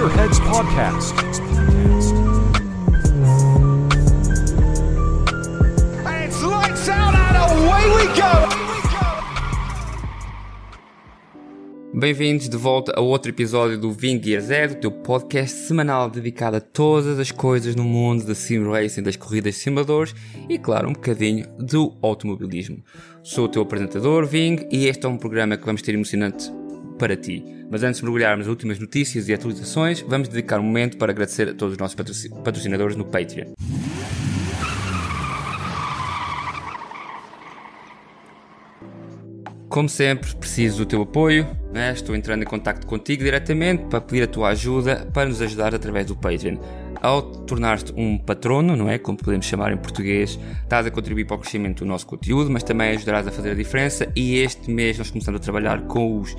Gearheads Podcast. And it's lights out and away we go! Bem-vindos de volta a outro episódio do Ving Gear Zero, teu podcast semanal dedicado a todas as coisas no mundo da sim racing, das corridas de simuladores e, claro, um bocadinho do automobilismo. Sou o teu apresentador, Ving, e este é um programa que vamos ter emocionante para ti. Mas antes de mergulharmos nas últimas notícias e atualizações, vamos dedicar um momento para agradecer a todos os nossos patrocinadores no Patreon. Como sempre, preciso do teu apoio. Né? Estou entrando em contato contigo diretamente para pedir a tua ajuda para nos ajudar através do Patreon. Ao tornar-te um patrono, não é? Como podemos chamar em português, estás a contribuir para o crescimento do nosso conteúdo, mas também ajudarás a fazer a diferença. E este mês nós começamos a trabalhar com os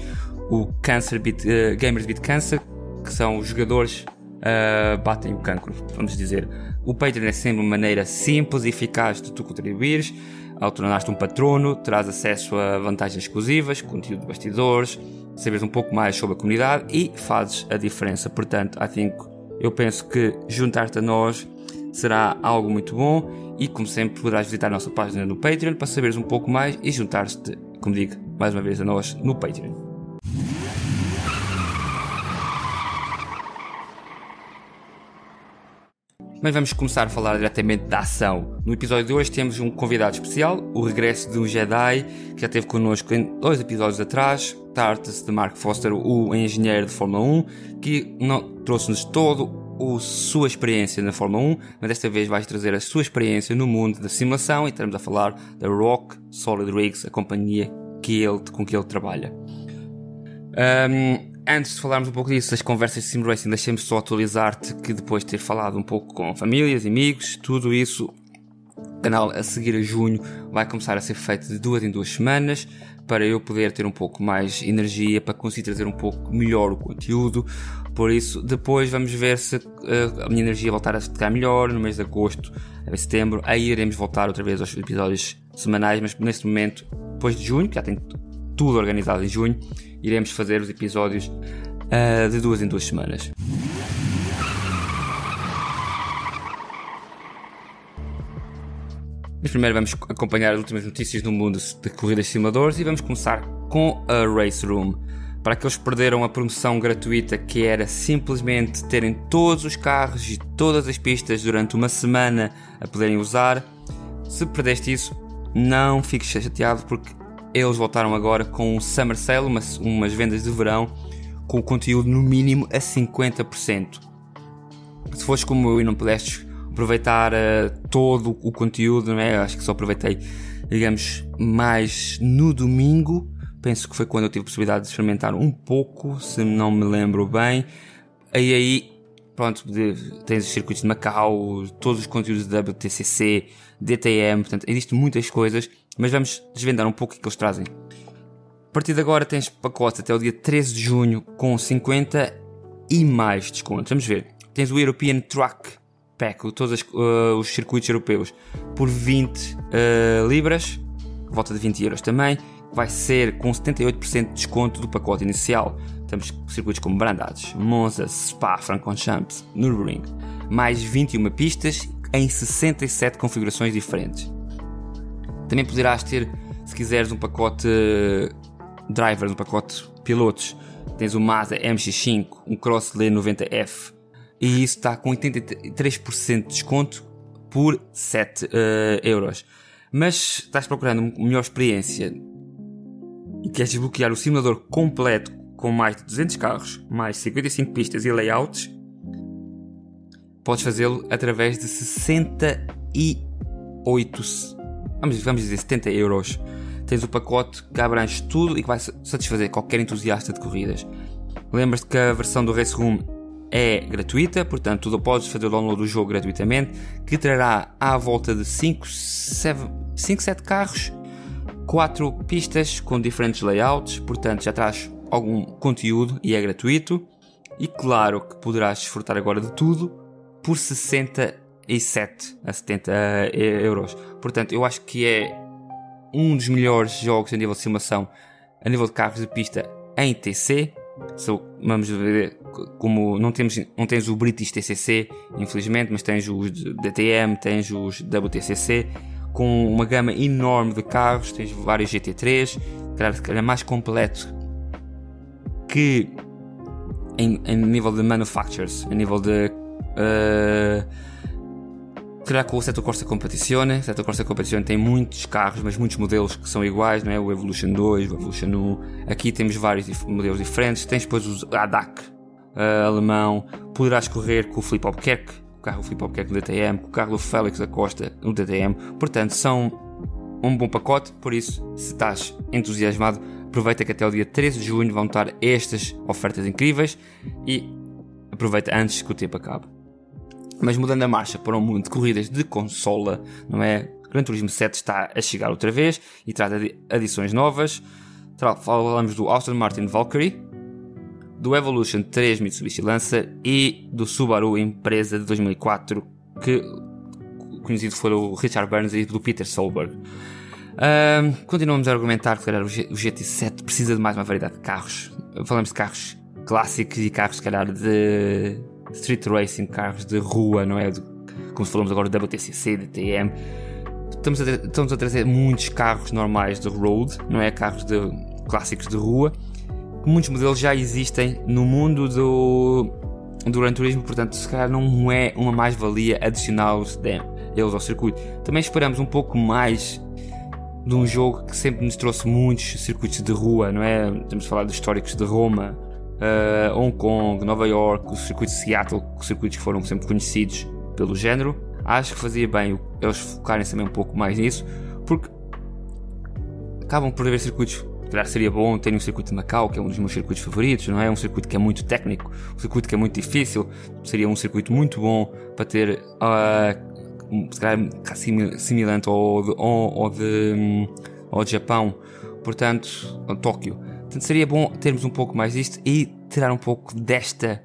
o Cancer Beat, uh, Gamers Beat Cancer, que são os jogadores uh, batem o cancro, vamos dizer. O Patreon é sempre uma maneira simples e eficaz de tu contribuires. Ao tornar-te um patrono, terás acesso a vantagens exclusivas, conteúdo de bastidores, saberes um pouco mais sobre a comunidade e fazes a diferença. Portanto, I think, eu penso que juntar-te a nós será algo muito bom e, como sempre, poderás visitar a nossa página no Patreon para saberes um pouco mais e juntar-te, como digo, mais uma vez a nós no Patreon. Mas vamos começar a falar diretamente da ação. No episódio de hoje temos um convidado especial, o regresso de um Jedi, que já esteve connosco em dois episódios atrás, trata-se de Mark Foster, o engenheiro de Fórmula 1, que trouxe-nos todo a sua experiência na Fórmula 1, mas desta vez vais trazer a sua experiência no mundo da simulação e estamos a falar da Rock Solid Rigs, a companhia que ele, com que ele trabalha. Um, Antes de falarmos um pouco disso, das conversas de Sim Racing, deixem-me só atualizar-te que depois de ter falado um pouco com famílias, amigos, tudo isso, o canal a seguir a junho vai começar a ser feito de duas em duas semanas para eu poder ter um pouco mais energia, para conseguir trazer um pouco melhor o conteúdo. Por isso, depois vamos ver se uh, a minha energia voltar a ficar melhor no mês de agosto, em setembro. Aí iremos voltar outra vez aos episódios semanais, mas neste momento, depois de junho, que já tenho tudo organizado em junho, iremos fazer os episódios uh, de duas em duas semanas. Mas primeiro vamos acompanhar as últimas notícias no mundo de corridas simuladores e vamos começar com a Race Room. Para aqueles que perderam a promoção gratuita que era simplesmente terem todos os carros e todas as pistas durante uma semana a poderem usar, se perdeste isso, não fiques chateado porque eles voltaram agora com um Summer Sale, umas, umas vendas de verão, com o conteúdo no mínimo a 50%. Se foste como eu e não pudestes aproveitar uh, todo o conteúdo, não é? acho que só aproveitei, digamos, mais no domingo. Penso que foi quando eu tive a possibilidade de experimentar um pouco, se não me lembro bem. Aí aí, pronto, tens os circuitos de Macau, todos os conteúdos de WTCC, DTM, portanto, existem muitas coisas mas vamos desvendar um pouco o que eles trazem. A partir de agora tens pacotes até o dia 13 de junho com 50 e mais descontos. Vamos ver. Tens o European Truck Pack, todos uh, os circuitos europeus, por 20 uh, libras, volta de 20 euros também. Vai ser com 78% de desconto do pacote inicial. Temos circuitos como Brandades, Monza, Spa, Francorchamps, Nürburgring, mais 21 pistas em 67 configurações diferentes. Também poderás ter, se quiseres, um pacote drivers, um pacote pilotos. Tens o Mazda MX5, um Crossley 90F. E isso está com 83% de desconto por 7 uh, eh, euros. Mas estás procurando uma melhor experiência e queres desbloquear o simulador completo com mais de 200 carros, mais 55 pistas e layouts, podes fazê-lo através de 68 vamos, vamos dizer 70 euros, tens o pacote que abrange tudo e que vai satisfazer qualquer entusiasta de corridas. Lembras-te que a versão do Race Room é gratuita, portanto tu podes fazer o download do jogo gratuitamente, que trará à volta de 5, 7 carros, 4 pistas com diferentes layouts, portanto já traz algum conteúdo e é gratuito. E claro que poderás desfrutar agora de tudo por 60 7 a 70 euros. Portanto, eu acho que é um dos melhores jogos a nível de simulação, a nível de carros de pista em TC. So, vamos ver como não temos não tens o British TCC, infelizmente, mas tens os DTM, tens os WTCC com uma gama enorme de carros, tens vários GT3, claro que é mais completo que em, em nível de manufacturers, em nível de uh, Claro que o Seto Corsa Competizione, o Seto Corsa Competizione tem muitos carros, mas muitos modelos que são iguais, não é? O Evolution 2, o Evolution 1. Aqui temos vários modelos diferentes. Tens depois o ADAC uh, alemão. Poderás correr com o Flip Kerk, o carro Flip Hop Kerk no DTM, com o carro do Félix da Costa no DTM. Portanto, são um bom pacote. Por isso, se estás entusiasmado, aproveita que até o dia 13 de junho vão estar estas ofertas incríveis e aproveita antes que o tempo acabe. Mas mudando a marcha para um mundo de corridas de consola, não é? Gran Turismo 7 está a chegar outra vez e traz adições novas. Falamos do Aston Martin Valkyrie, do Evolution 3 Mitsubishi Lancer e do Subaru Empresa de 2004, que conhecido foi o Richard Burns e do Peter Solberg. Um, continuamos a argumentar que calhar, o GT7 precisa de mais uma variedade de carros. Falamos de carros clássicos e carros, se calhar, de street racing, carros de rua, não é? Como falamos agora WTCC, DTM. Estamos a, estamos a trazer muitos carros normais de road, não é? Carros de, clássicos de rua. Muitos modelos já existem no mundo do, do Gran Turismo, portanto, se calhar não é uma mais-valia adicional eles ao circuito. Também esperamos um pouco mais de um jogo que sempre nos trouxe muitos circuitos de rua, não é? Temos de falar dos históricos de Roma, uh, Hong Kong, Nova York, os circuitos de Seattle, os circuitos que foram sempre conhecidos pelo género. Acho que fazia bem eles focarem também um pouco mais nisso, porque acabam por haver circuitos. Claro, seria bom ter um circuito de Macau, que é um dos meus circuitos favoritos, não é? Um circuito que é muito técnico, um circuito que é muito difícil. Seria um circuito muito bom para ter, uh, se calhar, semelhante ao ao, ao de, um, ao de Japão, portanto, ao Tóquio. Portanto, seria bom termos um pouco mais disto e tirar um pouco desta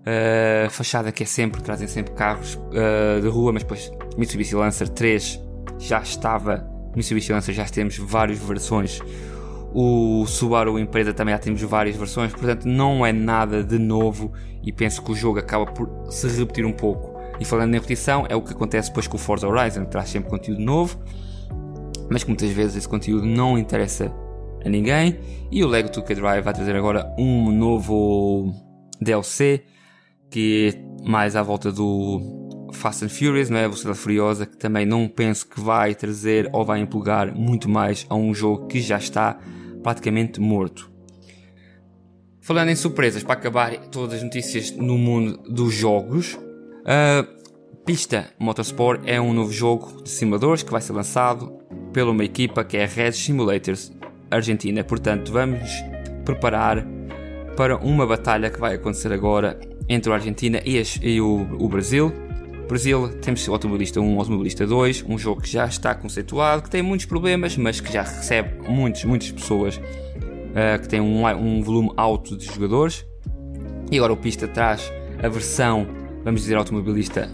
uh, fachada que é sempre, trazem sempre carros uh, de rua, mas depois Mitsubishi Lancer 3 já estava, Mitsubishi Lancer já temos várias versões, o Subaru Empresa também já temos várias versões, portanto não é nada de novo e penso que o jogo acaba por se repetir um pouco. E falando em repetição, é o que acontece depois com o Forza Horizon, traz sempre conteúdo novo, mas que muitas vezes esse conteúdo não interessa a ninguém. E o Lego 2K Drive vai trazer agora um novo DLC que é mais à volta do Fast and Furious, não é? A Velocidade Furiosa, que também não penso que vai trazer ou vai empolgar muito mais a um jogo que já está praticamente morto. Falando em surpresas, para acabar todas as notícias no mundo dos jogos, a Pista Motorsport é um novo jogo de simuladores que vai ser lançado pela uma equipa que é Red Simulators Argentina. Portanto, vamos preparar para uma batalha que vai acontecer agora entre a Argentina e, as, e o, o, Brasil. Brasil temos o Automobilista 1, o Automobilista 2, um jogo que já está conceituado, que tem muitos problemas, mas que já recebe muitos, muitas pessoas, uh, que tem um, um volume alto de jogadores. E agora o Pista traz a versão, vamos dizer, automobilista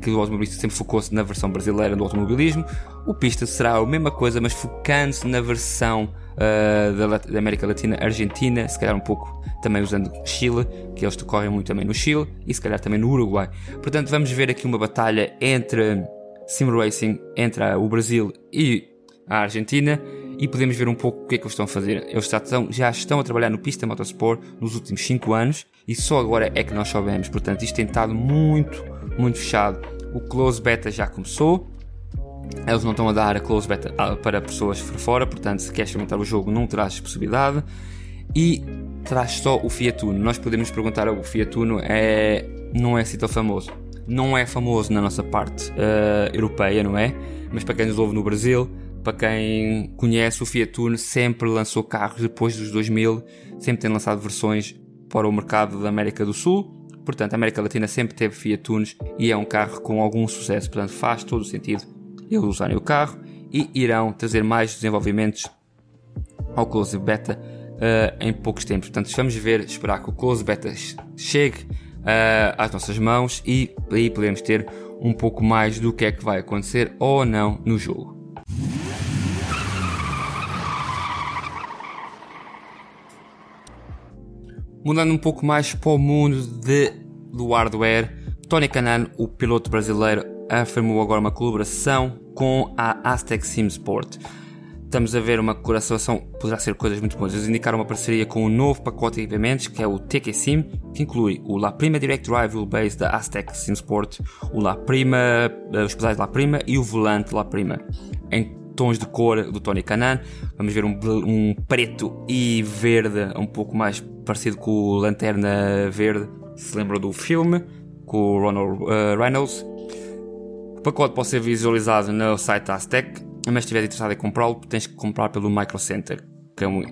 que o automobilista sempre focou-se na versão brasileira do automobilismo. O Pista será a mesma coisa, mas focando-se na versão uh, da, da, América Latina, Argentina, se calhar um pouco também usando Chile, que eles decorrem muito também no Chile e se calhar também no Uruguai. Portanto, vamos ver aqui uma batalha entre Sim Racing, entre o Brasil e a Argentina e podemos ver um pouco o que é que eles estão a fazer. Eles estão, já estão a trabalhar no Pista Motorsport nos últimos 5 anos e só agora é que nós soubemos. Portanto, isto tem estado muito, muito fechado. O Close Beta já começou. Eles não estão a dar a Close Beta ah, para pessoas fora, portanto, se queres experimentar o jogo, não terás possibilidade. E traz só o Fiat Uno. Nós podemos perguntar: o Fiat Uno é, não é assim tão famoso. Não é famoso na nossa parte uh, europeia, não é? Mas para quem nos ouve no Brasil, para quem conhece, o Fiat Uno sempre lançou carros depois dos 2000, sempre tem lançado versões para o mercado da América do Sul. Portanto, a América Latina sempre teve Fiat Unos e é um carro com algum sucesso. Portanto, faz todo o sentido eles usarem o carro e irão trazer mais desenvolvimentos ao Close Beta uh, em poucos tempos. Portanto, vamos ver, esperar que o Close Beta chegue uh, às nossas mãos e aí podemos ter um pouco mais do que é que vai acontecer ou não no jogo. Mudando um pouco mais para o mundo de, do hardware, Tony Canan, o piloto brasileiro, afirmou agora uma colaboração com a Aztec Sim Sport. Estamos a ver uma colaboração, poderá ser coisas muito boas. Eles indicaram uma parceria com um novo pacote de equipamentos que é o TQ Sim, que inclui o La Prima Direct Drive Wheelbase da Aztec Sim Sport, o La Prima, eh, os pedais La Prima e o volante La Prima. Em tons de cor do Tony Canan, vamos ver um, um preto e verde, um pouco mais parecido com o Lanterna Verde, se lembram do filme, com o Ronald uh, Reynolds. O pacote pode ser visualizado no site da Aztec mas se estiver interessado em comprá-lo, tens que comprar pelo Micro Center, que é um,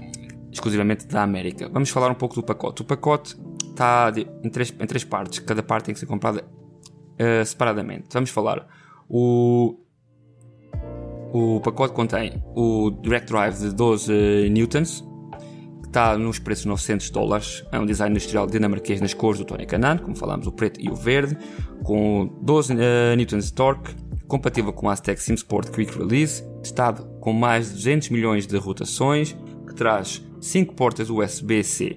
exclusivamente da América. Vamos falar um pouco do pacote. O pacote está em três, em três partes, cada parte tem que ser comprada uh, separadamente. Vamos falar. O, o pacote contém o Direct Drive de 12 newtons, está nos preços de 900 dólares. É um design industrial dinamarquês nas cores do Tony Canan, como falámos, o preto e o verde, com 12 uh, newtons de torque compatível com a Aztec SimSport Quick Release, testado com mais de 200 milhões de rotações, que traz 5 portas USB-C.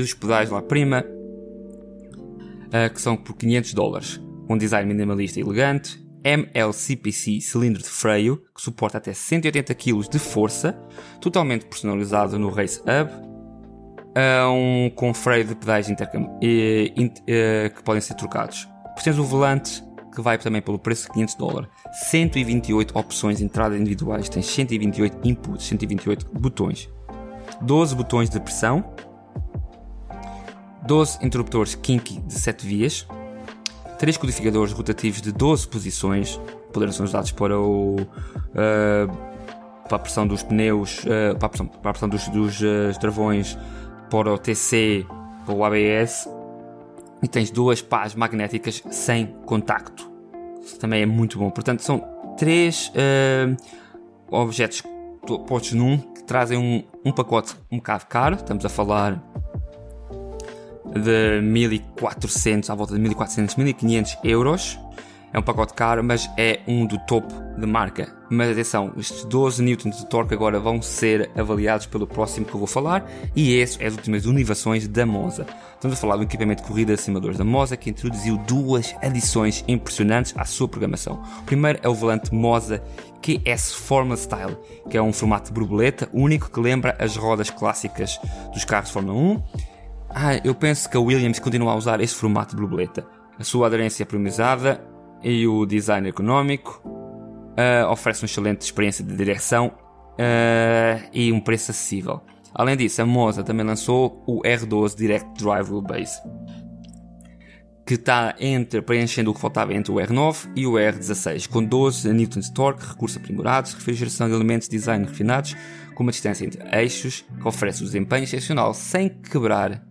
Os pedais lá prima, uh, que são por 500 dólares. Um design minimalista e elegante, MLCPC cilindro de freio, que suporta até 180 kg de força, totalmente personalizado no Race Hub, uh, um, com freio de pedais e, uh, que podem ser trocados. Depois tens o volante que vai também pelo preço de 500 dólares. 128 opções de entrada individuais, tens 128 inputs, 128 botões, 12 botões de pressão, 12 interruptores Kinky de 7 vias, 3 codificadores rotativos de 12 posições, poderão ser usados para o uh, para a pressão dos pneus, uh, para, a pressão, para a pressão dos, dos uh, travões, para o TC, para o ABS, e tens duas pás magnéticas sem contacto. Isso também é muito bom. Portanto, são três objetos postos num que trazem um, um pacote um bocado caro. Estamos a falar de 1400, à volta de 1400, 1500 euros. É um pacote caro, mas é um do topo de marca. Mas atenção, estes 12 newtons de torque agora vão ser avaliados pelo próximo que eu vou falar e esse é as últimas inovações da Moza. Estamos a falar do equipamento de corrida de simuladores da Moza que introduziu duas adições impressionantes à sua programação. O primeiro é o volante Moza QS Formula Style, que é um formato de borboleta único que lembra as rodas clássicas dos carros de Fórmula 1. Ah, eu penso que a Williams continua a usar esse formato de borboleta. A sua aderência é premiumizada e o design económico uh, oferece uma excelente experiência de direção uh, e um preço acessível. Além disso, a Moza também lançou o R12 Direct Drive Wheelbase, que está entre, preenchendo o que faltava entre o R9 e o R16, com 12 N de torque, recursos aprimorados, refrigeração de elementos de design refinados, com uma distância entre eixos, que oferece um desempenho excepcional sem quebrar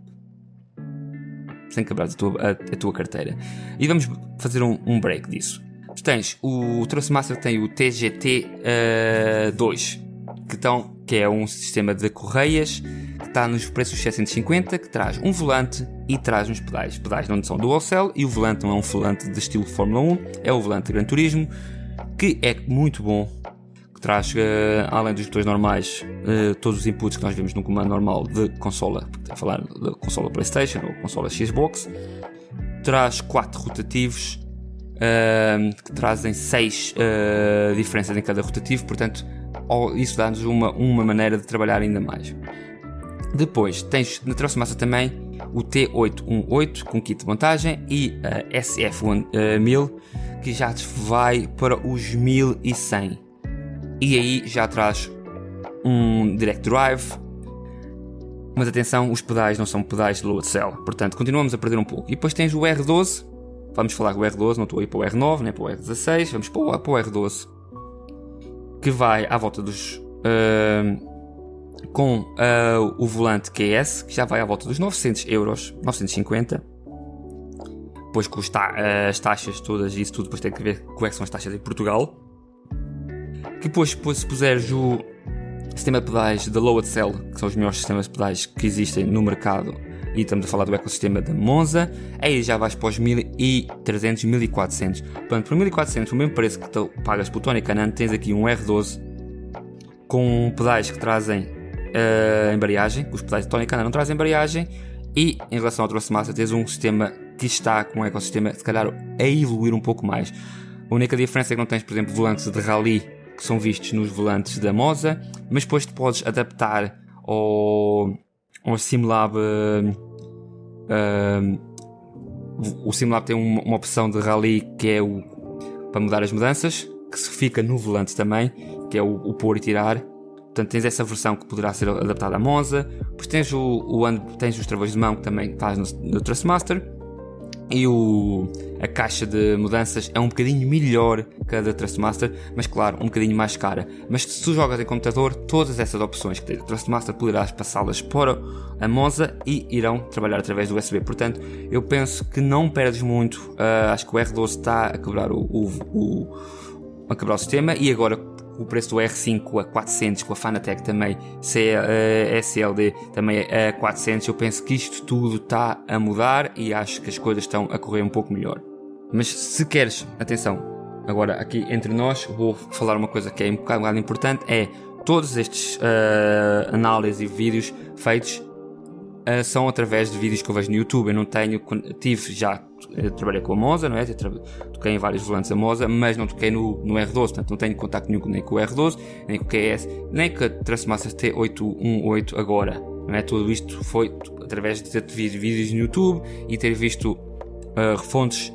sem quebrar a tua, a, a tua carteira. E vamos fazer um, um break disso. Tens o Trustmaster tem o TGT uh, 2, que, que é um sistema de correias que está nos preços 750, que traz um volante e traz uns pedais. Pedais não são dual cell e o volante não é um volante de estilo Fórmula 1, é o volante de Gran Turismo, que é muito bom traz, uh, além dos botões normais, uh, todos os inputs que nós vemos no comando normal de consola, a falar da consola PlayStation ou consola Xbox, traz quatro rotativos uh, que trazem seis diferenças em cada rotativo, portanto, isso dá-nos uma, uma maneira de trabalhar ainda mais. Depois tens na massa também o T818 com kit de montagem e a SF1000 que já vai para os 1100 e aí já traz um direct drive. Mas atenção, os pedais não são pedais de load cell, portanto continuamos a perder um pouco. E depois tens o R12, vamos falar com o R12, não estou aí para o R9 nem para o R16, vamos para o, para o R12 que vai à volta dos. Uh, com uh, o volante QS, que já vai à volta dos 900 euros, 950. Depois com ta as taxas todas, isso tudo, depois tem que ver é que são as taxas em Portugal. Depois, se puseres o sistema de pedais da Load Cell, que são os melhores sistemas de pedais que existem no mercado, e estamos a falar do ecossistema da Monza, aí já vais para os 1300, 1400. Portanto, por 1400, o mesmo preço que tu pagas por Tony Canan, tens aqui um R12 com pedais que trazem uh, embreagem, os pedais de Tony Canan não trazem embreagem, E em relação ao Thrustmaster, tens um sistema que está com um ecossistema, se calhar, a evoluir um pouco mais. A única diferença é que não tens, por exemplo, volantes de rally que são vistos nos volantes da Moza, mas depois te podes adaptar ao, ao Simlab. Uh, o Simlab tem uma, uma, opção de rally que é o para mudar as mudanças, que se fica no volante também, que é o, o pôr e tirar. Portanto, tens essa versão que poderá ser adaptada à Monza. Depois tens, o, o, tens os travões de mão que também faz no, no Trustmaster. E o, a caixa de mudanças é um bocadinho melhor que a da Trustmaster, mas claro, um bocadinho mais cara. Mas se tu jogas em computador, todas essas opções que tem a Trustmaster poderás passá-las para a Monza e irão trabalhar através do USB. Portanto, eu penso que não perdes muito. Uh, acho que o R12 está a quebrar o, o, o, a quebrar o sistema e agora o preço do R5 a 400, com a Fanatec também, C, uh, SLD também a 400. Eu penso que isto tudo está a mudar e acho que as coisas estão a correr um pouco melhor. Mas se queres, atenção, agora aqui entre nós, vou falar uma coisa que é um bocado importante: é todos estes uh, análises e vídeos feitos uh, são através de vídeos que eu vejo no YouTube. Eu não tenho, tive já, trabalhei com a Moza, não é? Toquei em vários volantes a Moza, mas não toquei no, no R12, portanto não tenho contacto nenhum nem com o R12, nem com o QS, nem com a Trustmaster T818 agora. Não é? Tudo isto foi através de ter visto vídeos no YouTube e ter visto uh, fontes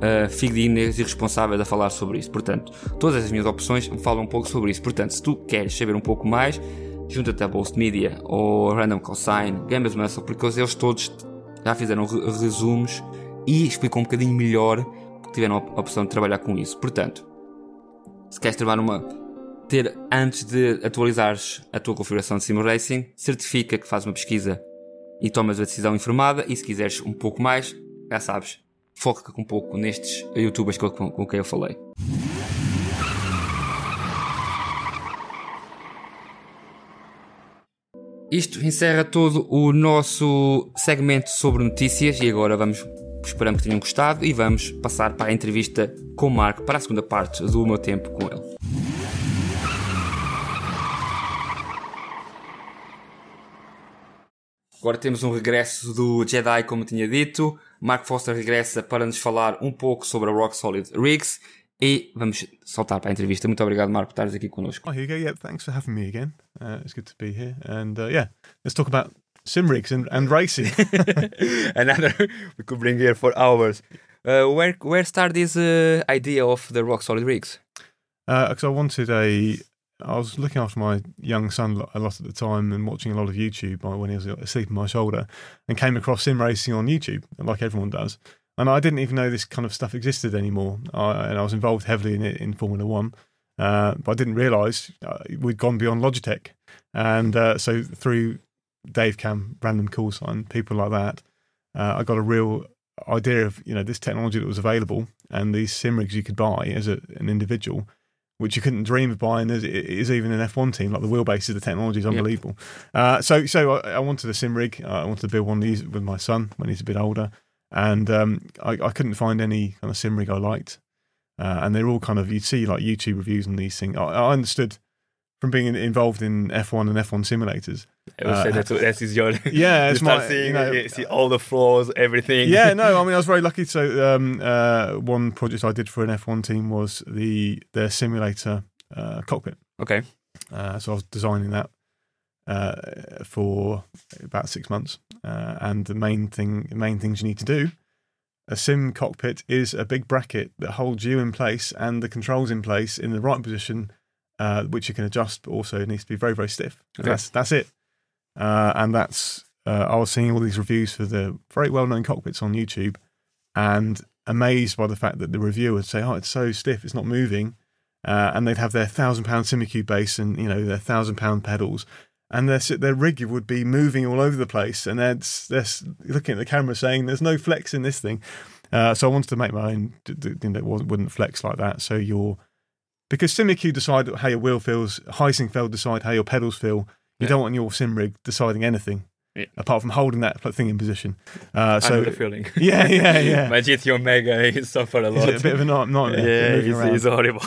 uh, fidedignas e responsáveis a falar sobre isso. Portanto, todas as minhas opções falam um pouco sobre isso. Portanto, se tu queres saber um pouco mais, junta-te a Boost Media ou Random Call Sign, Gambas Muscle, porque eles todos já fizeram resumos e explicam um bocadinho melhor porque tiveram a opção de trabalhar com isso. Portanto, se queres trabalhar ter antes de atualizares a tua configuração de Sim Racing, certifica que fazes uma pesquisa e tomas a decisão informada e se quiseres um pouco mais, já sabes, foca um pouco nestes youtubers com, com quem eu falei. Isto encerra todo o nosso segmento sobre notícias e agora vamos, esperamos que tenham gostado e vamos passar para a entrevista com o Marco para a segunda parte do meu tempo com ele. Agora temos um regresso do Jedi, como tinha dito. Mark Foster regressa para nos falar um pouco sobre a Rock Solid Rigs E vamos saltar para a entrevista. Muito obrigado, Marco, por estares aqui connosco. Hi, Hugo. Yeah, thanks for having me again. Uh, it's good to be here. And uh, yeah, let's talk about sim rigs and, and racing. Another we could bring here for hours. Uh, where where started this uh, idea of the rock solid rigs? Because uh, I wanted a. I was looking after my young son a lot at the time and watching a lot of YouTube when he was asleep on my shoulder, and came across sim racing on YouTube, like everyone does and I didn't even know this kind of stuff existed anymore. I, and I was involved heavily in it in Formula One, uh, but I didn't realise uh, we'd gone beyond Logitech. And uh, so through Dave Cam, Random Call Sign, people like that, uh, I got a real idea of you know this technology that was available and these sim rigs you could buy as a, an individual. Which you couldn't dream of buying as is even an F1 team. Like the wheelbase of the technology is unbelievable. Yep. Uh, so, so I, I, wanted a sim rig. I wanted to build one of these with my son when he's a bit older and um, I, I, couldn't find any kind of sim rig I liked. Uh, and they're all kind of you'd see like YouTube reviews on these things. I, I understood from being involved in F1 and F1 simulators. I would uh, say that's, that's your yeah. It's you start my, seeing you know, see all the flaws, everything. Yeah, no, I mean I was very lucky. So um, uh, one project I did for an F1 team was the their simulator uh, cockpit. Okay. Uh, so I was designing that uh, for about six months. Uh, and the main thing, main things you need to do, a sim cockpit is a big bracket that holds you in place and the controls in place in the right position, uh, which you can adjust. But also, it needs to be very, very stiff. Okay. That's that's it. Uh, and that's uh, I was seeing all these reviews for the very well-known cockpits on YouTube, and amazed by the fact that the reviewer would say, "Oh, it's so stiff, it's not moving." Uh, and they'd have their thousand pound Simucube base and you know their thousand pound pedals, and their their rig would be moving all over the place, and they're, they're looking at the camera saying, "There's no flex in this thing." Uh, so I wanted to make my own thing that wouldn't flex like that. So you're because Simucube decide how your wheel feels, Heusinkveld decide how your pedals feel. You yeah. don't want your sim rig deciding anything. Yeah. apart from holding that thing in position. Uh, so the feeling. yeah, yeah, yeah. GT Omega is suffered a lot. it a bit of a night- nightmare? yeah, it's, horrible.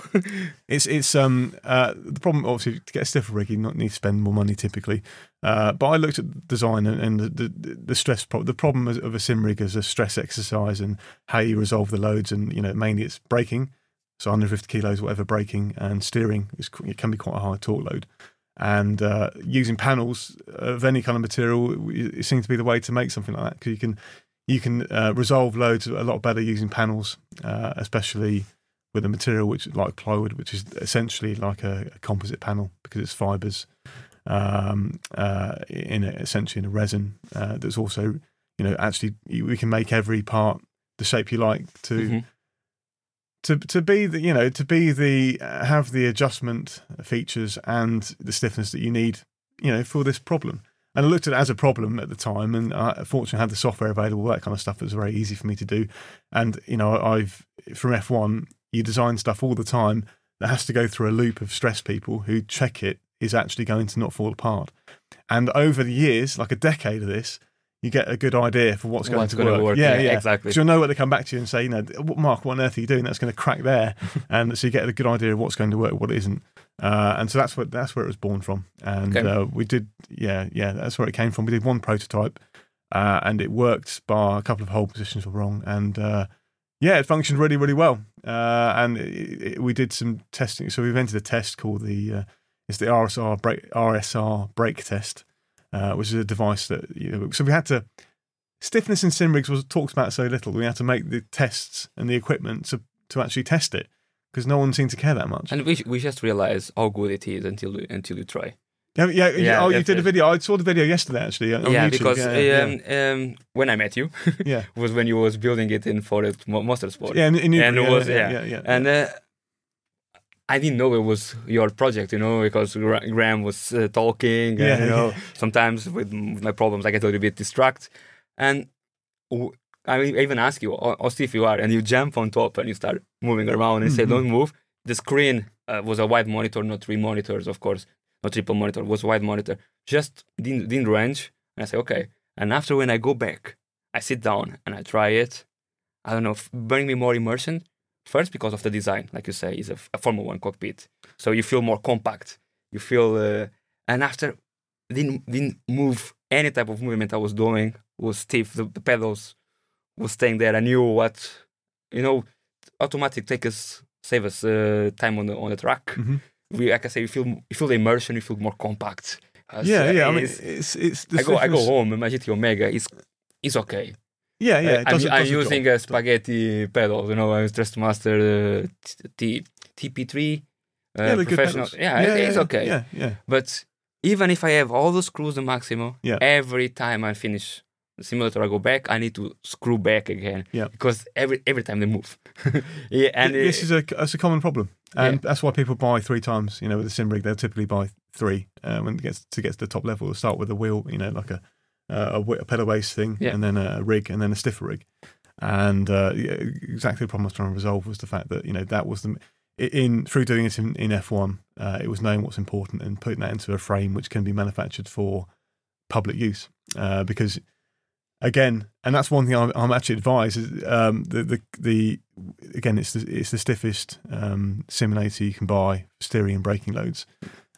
It's it's um uh the problem obviously to get a stiffer rig you not need to spend more money typically, uh but I looked at design and, and the, the the stress problem the problem of a sim rig as a stress exercise and how you resolve the loads and you know mainly it's braking so 150 kilos whatever braking and steering is it can be quite a high torque load and uh, using panels of any kind of material it seems to be the way to make something like that because you can you can uh, resolve loads a lot better using panels uh, especially with a material which is like plywood, which is essentially like a, a composite panel because it's fibers um, uh, in a, essentially in a resin uh, that's also you know actually we can make every part the shape you like to Mhm. To to be the you know to be the uh, have the adjustment features and the stiffness that you need you know for this problem. And I looked at it as a problem at the time, and I fortunately had the software available. That kind of stuff was very easy for me to do. And you know, I've from F1, you design stuff all the time that has to go through a loop of stress people who check it is actually going to not fall apart. And over the years, like a decade of this, you get a good idea for what's going What's to work. work, Yeah, yeah, yeah, exactly. So you'll know what they come back to you and say, you know, Mark, what on earth are you doing? That's going to crack there, and so you get a good idea of what's going to work, what isn't. Uh, and so that's what that's where it was born from. And Okay. uh, we did, yeah, yeah, that's where it came from. We did one prototype, uh, and it worked, bar a couple of hold positions were wrong, and uh, yeah, it functioned really, really well. Uh, and it, it, we did some testing. So we invented a test called the uh, it's the RSR brake RSR brake test, uh, which is a device that you know. So we had to stiffness in sim rigs was talked about so little. We had to make the tests and the equipment to to actually test it because no one seemed to care that much. And we, we just realize how good it is until you, until you try. Yeah, yeah, yeah. Yeah, Oh, you did a video. I saw the video yesterday actually yeah, YouTube. because yeah, um, um, when I met you yeah, was when you was building it in for the Mo- Motorsport. yeah, in, in and was yeah, yeah, yeah, yeah, and uh, I didn't know it was your project, you know, because Graham was uh, talking, Yeah, and you know, yeah. sometimes with, my problems I get a little bit distracted, and w- I even ask you, "Oh, see if you are?" And you jump on top and you start moving around and say, Mhm. "Don't move." The screen uh, was a wide monitor, not three monitors, of course, not triple monitor, was a wide monitor, just didn't, didn't range. And I say, "Okay." And after when I go back, I sit down and I try it. I don't know, bring me more immersion. First, because of the design, like you say, is a Formula One cockpit, so you feel more compact. You feel, uh, and after didn't didn't move any type of movement I was doing was stiff. The, the pedals was staying there. I knew what, you know, automatic take us save us uh, time on the on the track. Mhm. We like I say, you feel you feel the immersion. You feel more compact. Uh, yeah, yeah. I mean, it's- it's I go I go home GT Omega is is okay. Yeah, yeah. It I'm, it I'm using job. a spaghetti pedal. you know, I'm Stressmaster uh, T- TP3 uh, yeah, professional. pedals. Yeah, it's okay. Yeah, yeah. But even if I have all the screws the Maximo, Yeah. every time I finish the simulator, I go back, I need to screw back again. Yeah. Because every every time they move. yeah, and Th- this is a that's a common problem, and that's why people buy three times. You know, with a sim rig, they'll typically buy three uh, when it gets to get to the top level. They'll start with a wheel, you know, like a uh, a, pedal base thing, Yeah. and then a rig, and then a stiffer rig. And uh, yeah, exactly the problem I was trying to resolve was the fact that you know that was the in through doing it in, in F1, uh, it was knowing what's important and putting that into a frame which can be manufactured for public use. Uh, because again, and that's one thing I'm, I'm actually advised is um, the, the the again it's the, it's the stiffest um, simulator you can buy for steering and braking loads.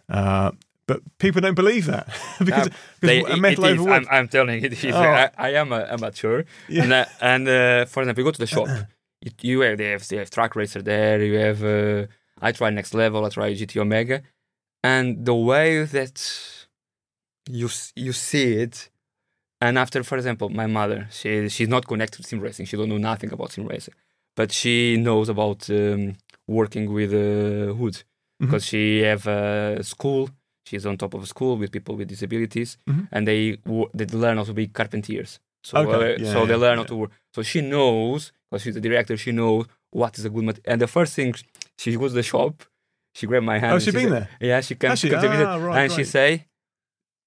Uh, but people don't believe that because, because a metal it is. over wood. I'm, I'm telling you. Oh. I, I am a amateur. Yeah. And, uh, and uh, for example, you go to the shop, you, you have, they have, they have Trak Racer there, you have, uh, I try next level, I try GT Omega. And the way that you, you see it, and after, for example, my mother, she, she's not connected to sim racing, she don't know nothing about sim racing, but she knows about um, working with uh, wood Mhm. because she have a school, she's on top of school with people with disabilities, Mhm. and they they learn how to be carpenters. So, Okay, uh, yeah, so they yeah, learn how to work. So she knows, because she's the director, she knows what is a good material. And the first thing, she goes to the shop, she grabbed my hand. oh, she been said- there? Yeah, she comes, Actually, comes visit, ah, right, and she say,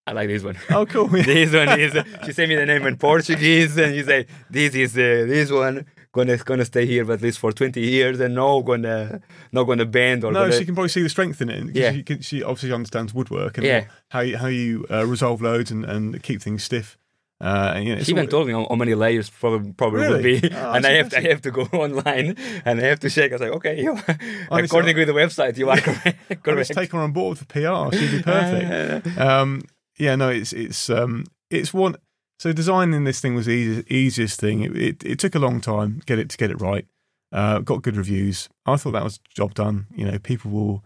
I like this one. Oh, cool. This one is, she sent me the name in Portuguese, and she say, this is uh, this one, gonna gonna stay here at least for 20 years and no gonna not gonna bend or No, gonna, she can probably see the strength in it. Yeah. She, can, she obviously understands woodwork and Yeah. how you, how you uh, resolve loads and, and keep things stiff. Uh, and, you know, it's She even told me how, many layers probably, probably would be, Oh, and I have to, I have to go online and I have to check. I was like, okay, you, according to the website, you are correct. Correct. take her on board for PR. She'd be perfect. um, yeah, no, it's it's um, it's one. So designing this thing was the easy, easiest thing. It, it it took a long time get it to get it right. Uh, got good reviews. I thought that was job done. You know, people will.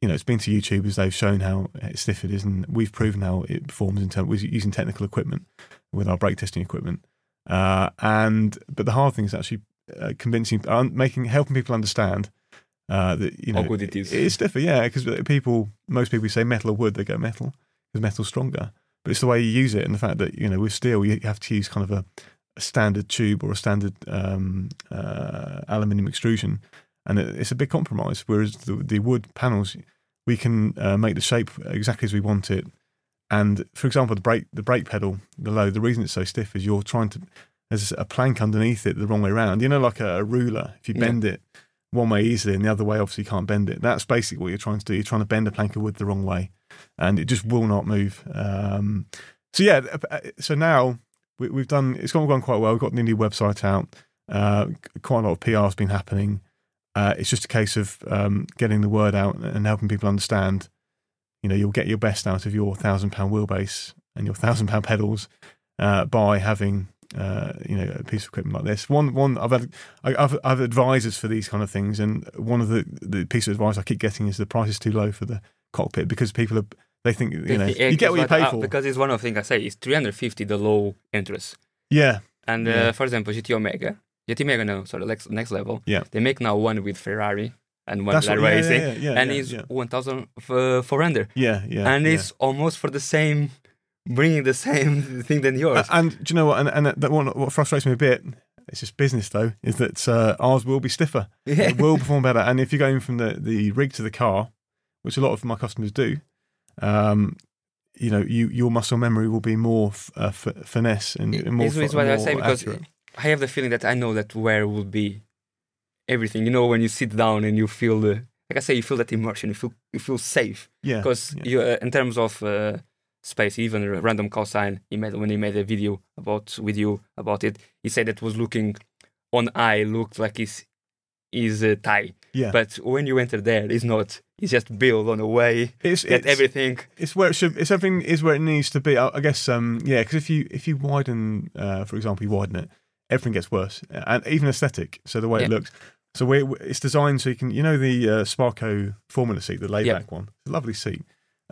You know, it's been to YouTubers. They've shown how stiff it is, and we've proven how it performs in terms using technical equipment with our brake testing equipment. Uh, and but the hard thing is actually uh, convincing, uh, making, helping people understand uh, that you know How good it is. It's stiffer, yeah, because people, most people say metal or wood, they go metal because metal's stronger. But it's the way you use it and the fact that you know with steel you have to use kind of a, a standard tube or a standard um, uh, aluminium extrusion, and it, it's a big compromise. Whereas the, the wood panels, we can uh, make the shape exactly as we want it. And for example, the brake the brake pedal below, the reason it's so stiff is you're trying to there's a plank underneath it the wrong way around. You know, like a, a ruler. If you Yeah. bend it one way easily and the other way, obviously can't bend it. That's basically what you're trying to do. You're trying to bend a plank of wood the wrong way, and it just will not move. Um, so yeah, uh, so now we, we've done. It's gone, gone quite well. We've got the new website out. Uh, quite a lot of PR has been happening. Uh, it's just a case of um, getting the word out and helping people understand. You know, you'll get your best out of your thousand pound wheelbase and your thousand pound pedals uh, by having uh, you know a piece of equipment like this. One one I've had I- I've, I've advisors for these kind of things, and one of the the piece of advice I keep getting is the price is too low for the cockpit because people are they think you know you get what you pay uh, for. Because it's one of the things I say. It's 350 the low interest. yeah, And uh, Yeah. for example, GT Omega, GT Omega, no, sorry, next next level. Yeah. They make now one with Ferrari and one That's with what- yeah, racing, yeah, yeah, and it's yeah. 1,400, yeah, yeah, and it's almost for the same, bringing the same thing than yours. A- And do you know what? And, and that one, what frustrates me a bit, it's just business though, is that uh, ours will be stiffer. yeah. It will perform better. And if you're going from the, the rig to the car, which a lot of my customers do, um, you know, you your muscle memory will be more f- uh, f- finesse and, and more. It's fi- what I say because accurate. I have the feeling that I know that where will be everything. You know, when you sit down and you feel the, like I say, you feel that immersion. You feel you feel safe yeah, because yeah. you, uh, in terms of uh, space, even a random call sign, he made when he made a video about with you about it, he said it was looking on eye looked like his his uh, tie, yeah. but when you enter there, it's not. It's just built on a way it's that it's, everything. it's where it should. It's everything is where it needs to be. I, I guess. Um. Yeah. Because if you if you widen, uh, for example, you widen it, everything gets worse, and even aesthetic. So the way it looks. So we it's designed so you can, you know, the uh, Sparco Formula seat, the layback Yeah. one. It's a lovely seat.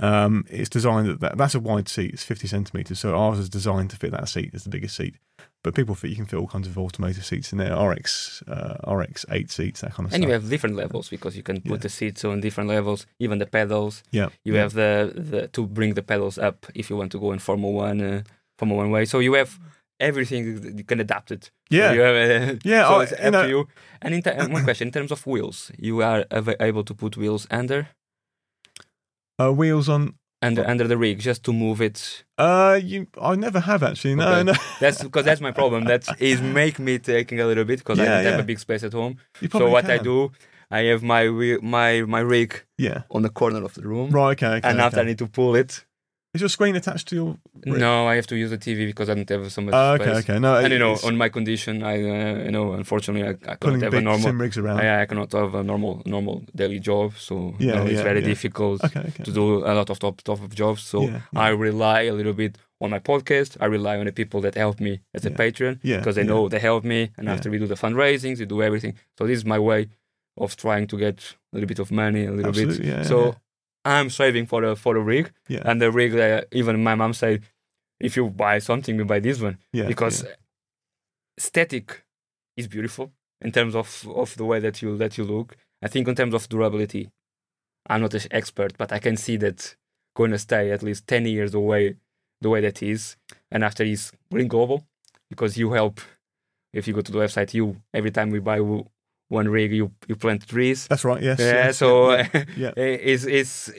Um, it's designed that, that that's a wide seat. It's 50 centimeters. So ours is designed to fit that seat. It's the biggest seat. But people fit. You can fit all kinds of automotive seats in there. RX, uh, RX eight seats, that kind of And stuff. you have different levels because you can put Yeah. the seats on different levels, even the pedals. yeah. You yeah. have the, the to bring the pedals up if you want to go in Formula One, uh, Formula One way. So you have everything you can adapt it. So Yeah. you have, uh, Yeah, So oh, it's up know- to you. And in ter- one question in terms of wheels, you are able to put wheels under uh, wheels on. under under the rig just to move it. Uh, you. I never have actually. No, Okay. no. That's because that's my problem. That is make me taking a little bit because I don't have a big space at home. So what I do, I have my wheel- my my rig Yeah. on the corner of the room, Right. Okay. okay and after I need to pull it. Is your screen attached to your? Rig? No, I have to use the TV because I don't have so much Oh, okay. space. Okay. No. And you know, on my condition, I uh, you know, unfortunately, I, I cannot have a normal. sim rigs around. I, I cannot have a normal normal daily job, so you Yeah, it's very yeah. difficult Okay. Okay. to do a lot of top top of jobs. So Yeah, yeah. I rely a little bit on my podcast. I rely on the people that help me as a Yeah. patron Yeah, because they yeah. know they help me, and Yeah. after we do the fundraisings, we do everything. So this is my way of trying to get a little bit of money, a little Absolutely, bit. yeah, so yeah. I'm saving for the for the rig, Yeah. and the rig. Uh, even my mom said, if you buy something, you buy this one yeah. because yeah. aesthetic is beautiful in terms of, of the way that you that you look. I think in terms of durability, I'm not an expert, but I can see that going to stay at least ten years away the way that is, and after is green global because you help. If you go to the website, you every time we buy one rig, you you plant trees. That's right. Yes. Yeah, yes, so yeah, yeah. it's it's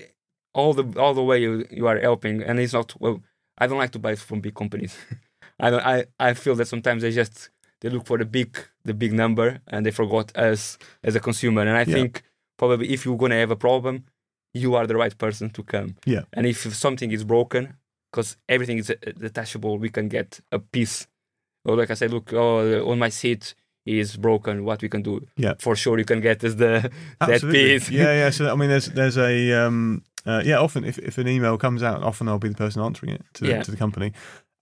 all the all the way you, you are helping, and it's not well. I don't like to buy from big companies. I don't. I, I feel that sometimes they just they look for the big the big number and they forgot us as a consumer. And I think probably if you're gonna have a problem, you are the right person to come. Yeah. And if something is broken, because everything is uh, detachable, we can get a piece. Or like I said, look, oh, on my seat is broken. What we can do? Yeah. For sure, you can get is the that piece. yeah, yeah. So I mean, there's there's a um, uh, yeah. Often, if, if an email comes out, often I'll be the person answering it to the, Yeah. to the company,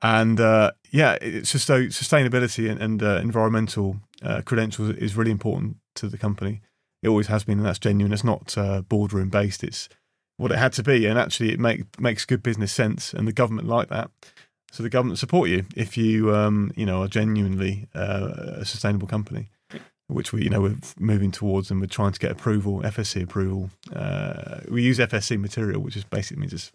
and uh, yeah, it's just so sustainability and, and uh, environmental uh, credentials is really important to the company. It always has been, and that's genuine. It's not uh, boardroom based. It's what it had to be, and actually, it make makes good business sense, and the government like that. So the government support you if you um, you know are genuinely uh, a sustainable company which we you know we're moving towards and we're trying to get approval FSC approval. Uh, we use FSC material which is basically means it's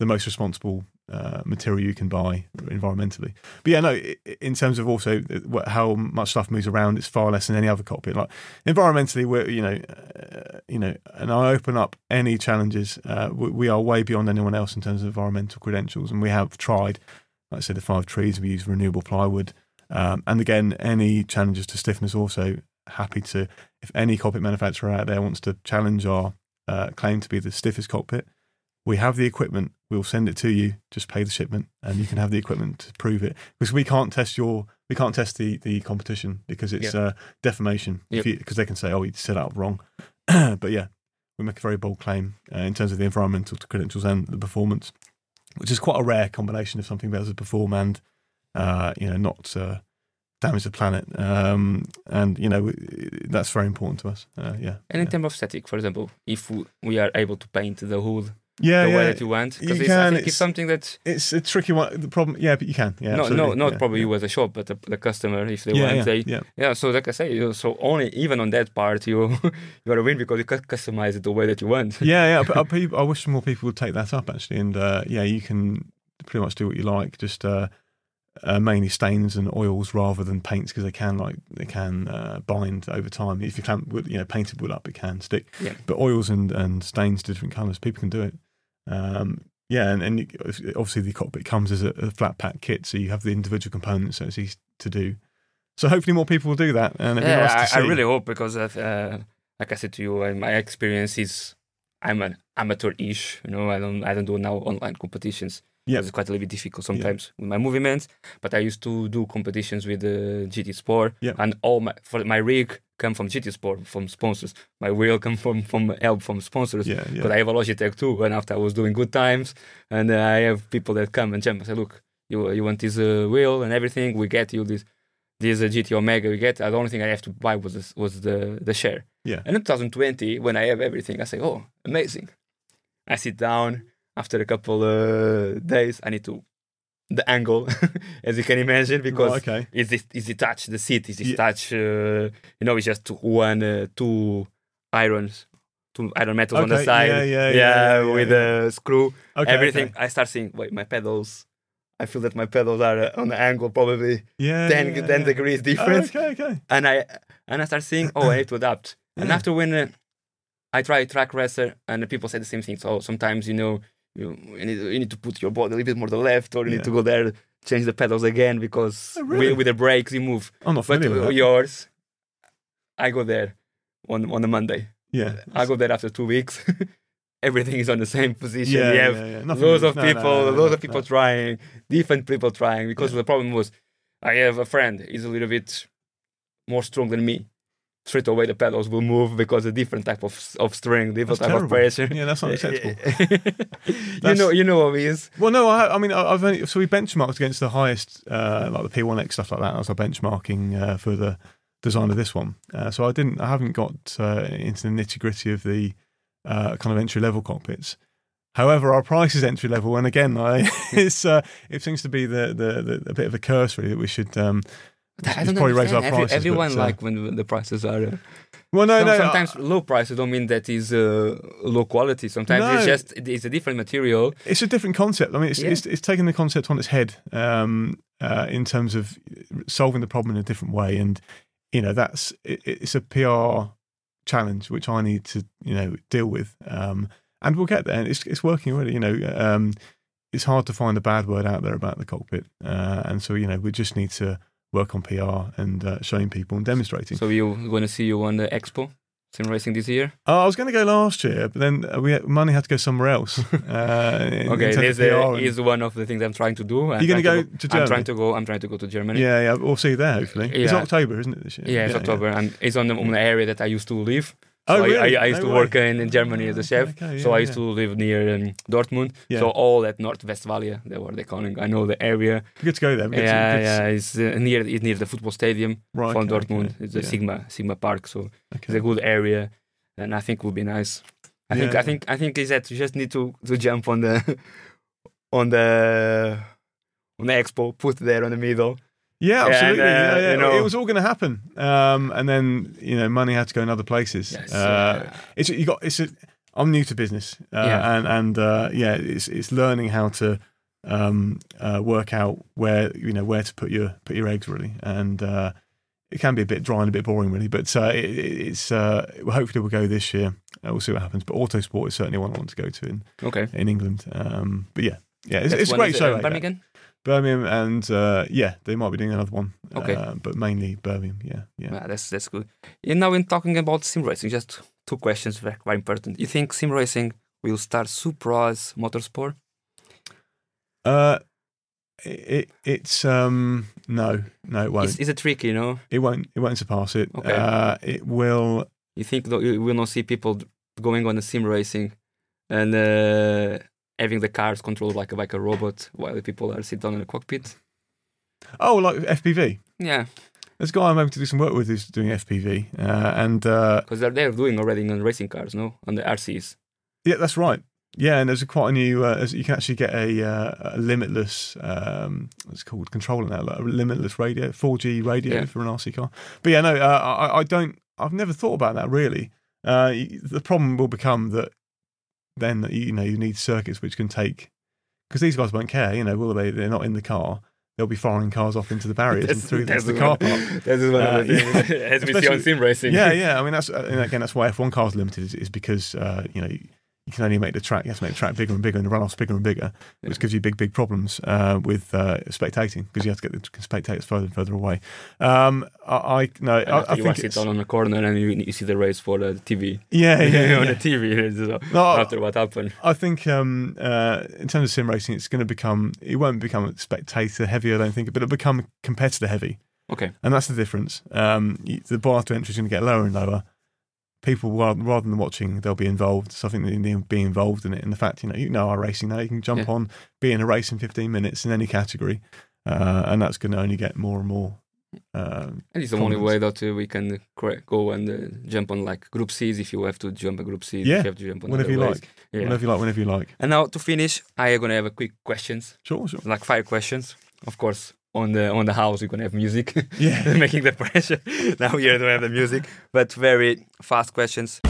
the most responsible uh, material you can buy environmentally. But yeah no in terms of also how much stuff moves around it's far less than any other cockpit. Like environmentally we're you know uh, you know and I open up any challenges uh, we, we are way beyond anyone else in terms of environmental credentials and we have tried like I said the five trees we use renewable plywood. Um, and again any challenges to stiffness also happy to if any cockpit manufacturer out there wants to challenge our uh, claim to be the stiffest cockpit we have the equipment. We'll send it to you. Just pay the shipment and you can have the equipment to prove it. Because we can't test your we can't test the the competition because it's uh, defamation. Because Yep. They can say, "Oh, you set up wrong." but yeah, we make a very bold claim uh, in terms of the environmental credentials and in perform And uh, you know, not uh, damage the planet. Um, and you know, that's very important to us. Uh, yeah. And in terms of static, for example, if we- we are able to paint the hood yeah, the yeah. way that you want, because You can, it's- it's something that it's a tricky one the problem yeah but you can yeah no, no, absolutely, not yeah, probably yeah. you as a shop, but the, the customer if they yeah, want, yeah, they yeah. yeah. So like I say, you so only even on that part, you you got to win because you can customize it the way that you want. yeah, yeah. But I, I wish more people would take that up actually, and uh, yeah, you can pretty much do what you like. Just uh, uh, mainly stains and oils rather than paints because they can like they can uh, bind over time. If you clamp you know, painted wood up, it can stick. Yeah. But oils and and stains to different colours, people can do it. Um, yeah, and, and obviously the cockpit comes as a, a flat pack kit, so you have the individual components, so it's easy to do. So hopefully more people will do that, and Yeah, nice I, I really hope because of, uh, like I said to you, uh, my experience is I'm an amateur-ish. You know, I don't I don't do now online competitions. Yeah. it's quite a little bit difficult sometimes with my movements. But I used to do competitions with the GT Sport, Yeah. and all my for my rig come from GT Sport from sponsors. My wheel come from from help from sponsors. Yeah, yeah. But I have a Logitech too, and after I was doing good times, and uh, I have people that come and jump and say, "Look, you you want this uh, wheel and everything? We get you this this uh, GT Omega. We get. Uh, the only thing I have to buy was this, was the the share. Yeah. And in 2020, when I have everything, I say, "Oh, amazing!" I sit down after a couple uh, days. I need to the angle, as you can imagine, because Right, okay. is it is detached the seat is Yeah. detached uh, you know it's just one uh, two irons two iron metals on the side yeah, yeah, yeah, yeah, with yeah. a screw Okay, everything okay. i start seeing wait my pedals i feel that my pedals are uh, on the angle probably Yeah, 10, yeah, 10 yeah. degrees Oh, different okay, okay. and i and i start seeing oh i need to adapt and after when uh, i try Trak Racer and the people say the same thing so sometimes you know you, you, need, you need to put your body a little bit more to the left or you Yeah. need to go there change the pedals again because Oh, really? with, with the brakes you move Oh, no, but with uh, yours, I go there on on a Monday. Yeah. I go there after two weeks. Everything is on the same position. Yeah, you have yeah, yeah. Nothing loads of No, people, no, no, loads of people trying, different people trying. Because the problem was, I have a friend. He's a little bit more strong than me. Straight away, the pedals will move because a different type of of string, different That's type terrible. of pressure. Yeah, that's not acceptable. you know, you know what he is. Well, no, I, I mean, I've only so we benchmarked against the highest, uh, like the P1X stuff like that. As our benchmarking uh, for the design of this one. Uh, so I didn't, I haven't got uh, into the nitty gritty of the uh, kind of entry level cockpits. However, our price is entry level, and again, I, it's uh, it seems to be the, the, the a bit of a curse really that we should. Um, I don't probably raise our. Every- prices. everyone but, uh, like when the prices are. Uh, well, no, Some- no, sometimes low prices don't mean that is uh, low quality. Sometimes it's just it's a different material. it's a different concept. I mean, it's Yeah. it's, it's taking the concept on its head um, uh, in terms of solving the problem in a different way, and you know that's it, it's a PR challenge which I need to you know deal with, um, and we'll get there. And it's it's working already. You know, um, it's hard to find a bad word out there about the cockpit, uh, and so you know we just need to work on PR and uh, showing people and demonstrating. So you're going to see you on the Expo sim racing this year? Oh, I was going to go last year, but then uh, we had, money had to go somewhere else. Uh, in- in Okay, terms this uh, is one of the things I'm trying to do. I'm You're gonna go to Germany. I'm trying to go. I'm trying to go to Germany. yeah, yeah, we'll see you there hopefully. It's October, isn't it this year? Yeah, it's October, and it's on the, on the area that I used to live. Oh, So I- really? I, I, used No to way. work in, in Germany as a chef. Okay, so I used yeah. to live near um, Dortmund. Yeah. So all that North Westphalia, they were they calling. I know the area. Good to go there. Good yeah, to- yeah, it's uh, near it's near the football stadium Right, from okay, Dortmund. okay, It's the yeah, Sigma Sigma Park, so it's a good area, and I think it would be nice. I think Yeah. I think I think is that you just need to to jump on the on the on the expo, put there on the middle. Yeah, and, absolutely. uh, yeah, yeah. you know- it was all going to happen, um, and then you know money had to go in other places. Yes, uh, uh, it's you got. It's a. I'm new to business, uh, Yeah. and and uh, yeah, it's it's learning how to um, uh, work out where you know where to put your put your eggs really, and uh, it can be a bit dry and a bit boring really. But uh, it, it's uh, hopefully we'll go this year. We'll see what happens. But Autosport is certainly one I want to go to in Okay, in England. Um, but yeah, yeah, it's, it's a great show. like. Birmingham. Birmingham, and uh, yeah, they might be doing another one. Okay. uh, but mainly Birmingham. Yeah, yeah. Yeah, that's that's good. And now, in talking about sim racing, just two questions very, very important. You think sim racing will start surprise motorsport? Uh, it, it it's um no no it won't It's, it's a trick, you know. it won't it won't surpass it. Okay. Uh, it will. You think that you will not see people going on the sim racing and uh, having the cars controlled like a, like a robot while the people are sitting on the cockpit? Oh, like FPV. Yeah, This guy I'm able to do some work with who's doing FPV, uh, and uh, because they're they're doing already on racing cars, no, on the RCs. yeah, that's right. Yeah, and there's a quite a new. Uh, you can actually get a, uh, a limitless. Um, what's it called controller now, like a limitless radio, 4G radio Yeah. for an RC car. But yeah, no, uh, I, I don't. I've never thought about that really. Uh, the problem will become that then you know you need circuits which can take because these guys won't care. You know, will they? They're not in the car. They'll be firing cars off into the barriers and through the, the car park. That is one Uh, of the things yeah. as we see on sim racing. Yeah, yeah. I mean, that's uh, and again, that's why F1 cars limited is, is because uh, you know you, can only make the track. You have to make the track bigger and bigger, and the runoffs bigger and bigger, which gives you big, big problems uh, with uh, spectating because you have to get the spectators further and further away. Um, I, I no, I, after I you think sit down on a corner and you, you see the race for the TV. yeah, yeah, on yeah. the TV. So No, after what happened. I think um, uh, in terms of sim racing, it's going to become. It won't become spectator heavy, I don't think, but it'll become competitor heavy. Okay. and that's the difference. Um, the bar to entry is going to get lower and lower. People, rather, rather than watching, they'll be involved. So I think they need to be involved in it. And the fact, you know, you know iRacing now, you can jump Yeah. on, be in a race in 15 minutes in any category, uh, and that's going to only get more and more. Um, And it's the only way that uh, we can go and uh, jump on like group C's if you have to jump a group C. Yeah, If you have to jump on whenever you ways. like, Yeah. whenever you like, whenever you like. And now to finish, I am gonna have a quick questions, Sure, sure. like five questions. Of course, on the on the house we're gonna have music, Yeah. making the pressure. now here don't have the music, but very fast questions.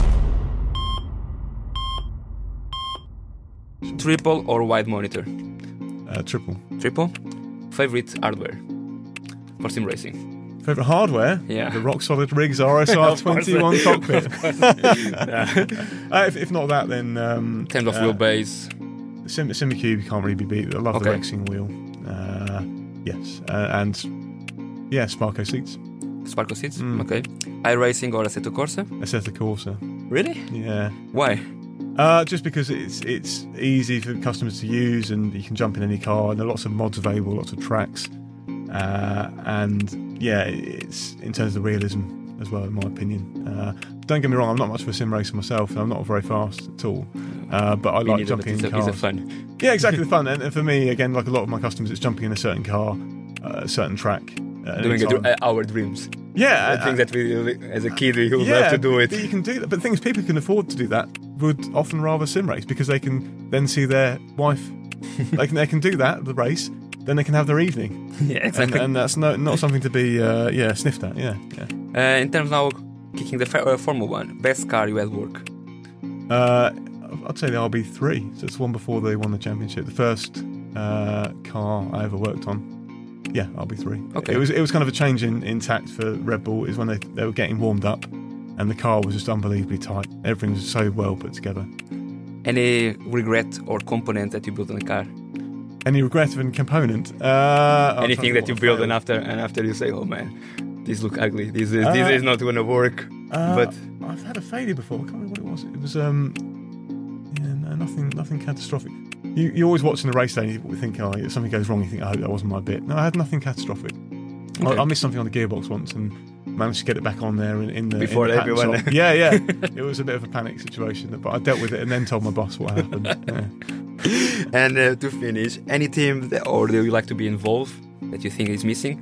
Triple or wide monitor? Uh, triple. Triple. Favorite hardware for sim racing? Favorite hardware? Yeah. The rock solid rigs RSR 21 cockpit. Uh, if, if not that, then um, terms of uh, wheelbase, Sim- Simucube can't really be beat. I love the Okay. Rexing wheel. Uh, yes, uh, and yeah, Sparco seats. Sparco seats. Mm. Okay. iRacing or Assetto Corsa? Assetto Corsa. Really? Yeah, Why? uh, just because it's it's easy for customers to use, and you can jump in any car. And there are lots of mods available, lots of tracks, uh, and yeah, it's in terms of the realism as well, in my opinion. Uh, don't get me wrong, I'm not much of a sim racer myself. and I'm not very fast at all, uh, but I Me like neither, jumping in cars. fun. Yeah, exactly the fun. And and for me, again, like a lot of my customers, it's jumping in a certain car, uh, a certain track. Doing a, dr- uh, our dreams. yeah, I think that we, as a kid, we would yeah, love to do it. You can do that, but the thing is, people who can afford to do that would often rather sim race because they can then see their wife. they can they can do that the race, then they can have their evening, yeah, and, exactly. and that's no, not something to be uh, yeah sniffed at. Yeah, yeah. Uh, in terms now, kicking the fa- uh, Formula One, best car you had work. Uh, I'd say the RB3. So it's one before they won the championship. The first uh, car I ever worked on. Yeah, RB3. Okay. It was it was kind of a change in, in tact for Red Bull. Is when they they were getting warmed up, and the car was just unbelievably tight. Everything was so well put together. Any regret or component that you built in the car? Any regret of any component? Uh, Anything that you what build and after and after you say, "Oh man, this look ugly. This is Uh, this is not going to work." Uh, but I've had a failure before. I can't remember what it was. It was um, yeah, no, nothing, nothing catastrophic. You, you're always watching the race day and you think, oh, if something goes wrong, you think, I hope that wasn't my bit. No, I had nothing catastrophic. I, Okay. I missed something on the gearbox once and managed to get it back on there in, in the Before in the everyone- Yeah, yeah. it was a bit of a panic situation, but I dealt with it and then told my boss what happened. Yeah. and uh, to finish, any team that, or that you like to be involved that you think is missing,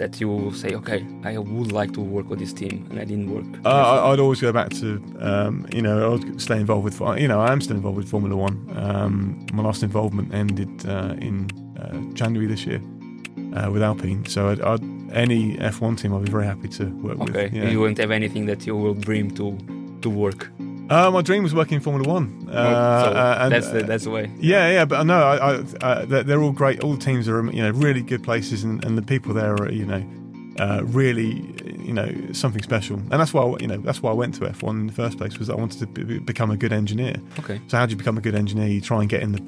that you say, "Okay, I would like to work with this team and I didn't work." Uh, I, I'd always go back to, um, you know, I'd stay involved with, you know, I am still involved with Formula One. Um, my last involvement ended uh, in uh, January this year uh, with Alpine. So I'd, I'd, any F1 team I'd be very happy to work with. okay, Yeah. you won't have anything that you will dream to to work. Uh, my dream was working in Formula One. Uh, so uh, and, that's the, uh, that's the way. Yeah, yeah, but no, I, I, uh, they're, all great. All the teams are, you know, really good places, and, and the people there are, you know, uh, really, you know, something special. And that's why, I- you know, that's why I went to F1 in the first place was I wanted to be, become a good engineer. Okay. So how do you become a good engineer? You try and get in the